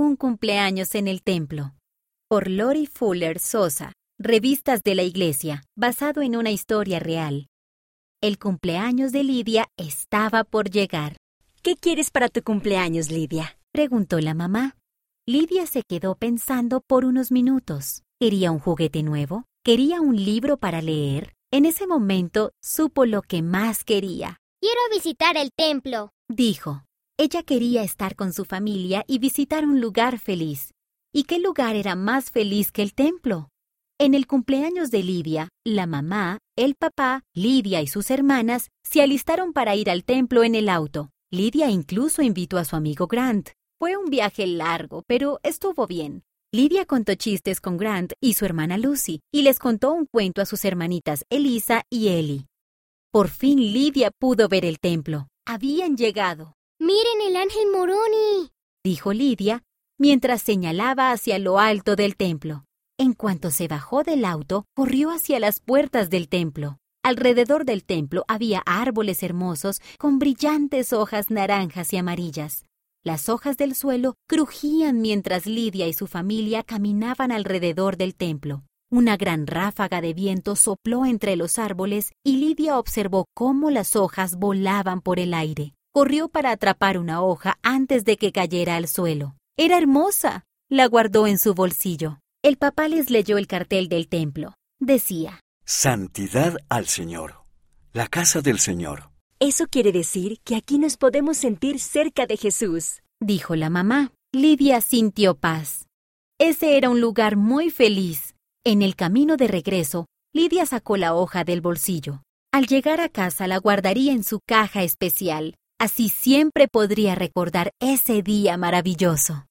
Un cumpleaños en el templo. Por Lori Fuller Sosa. Revistas de la Iglesia, basado en una historia real. El cumpleaños de Lidia estaba por llegar. ¿Qué quieres para tu cumpleaños, Lidia? preguntó la mamá. Lidia se quedó pensando por unos minutos. ¿Quería un juguete nuevo? ¿Quería un libro para leer? En ese momento supo lo que más quería. Quiero visitar el templo, dijo. Ella quería estar con su familia y visitar un lugar feliz. ¿Y qué lugar era más feliz que el templo? En el cumpleaños de Lidia, la mamá, el papá, Lidia y sus hermanas se alistaron para ir al templo en el auto. Lidia incluso invitó a su amigo Grant. Fue un viaje largo, pero estuvo bien. Lidia contó chistes con Grant y su hermana Lucy, y les contó un cuento a sus hermanitas Elisa y Ellie. Por fin Lidia pudo ver el templo. Habían llegado. ¡Miren el ángel Moroni! dijo Lidia, mientras señalaba hacia lo alto del templo. En cuanto se bajó del auto, corrió hacia las puertas del templo. Alrededor del templo había árboles hermosos con brillantes hojas naranjas y amarillas. Las hojas del suelo crujían mientras Lidia y su familia caminaban alrededor del templo. Una gran ráfaga de viento sopló entre los árboles y Lidia observó cómo las hojas volaban por el aire. Corrió para atrapar una hoja antes de que cayera al suelo. Era hermosa. La guardó en su bolsillo. El papá les leyó el cartel del templo. Decía, Santidad al Señor. La casa del Señor. Eso quiere decir que aquí nos podemos sentir cerca de Jesús, dijo la mamá. Lidia sintió paz. Ese era un lugar muy feliz. En el camino de regreso, Lidia sacó la hoja del bolsillo. Al llegar a casa la guardaría en su caja especial. Así siempre podría recordar ese día maravilloso.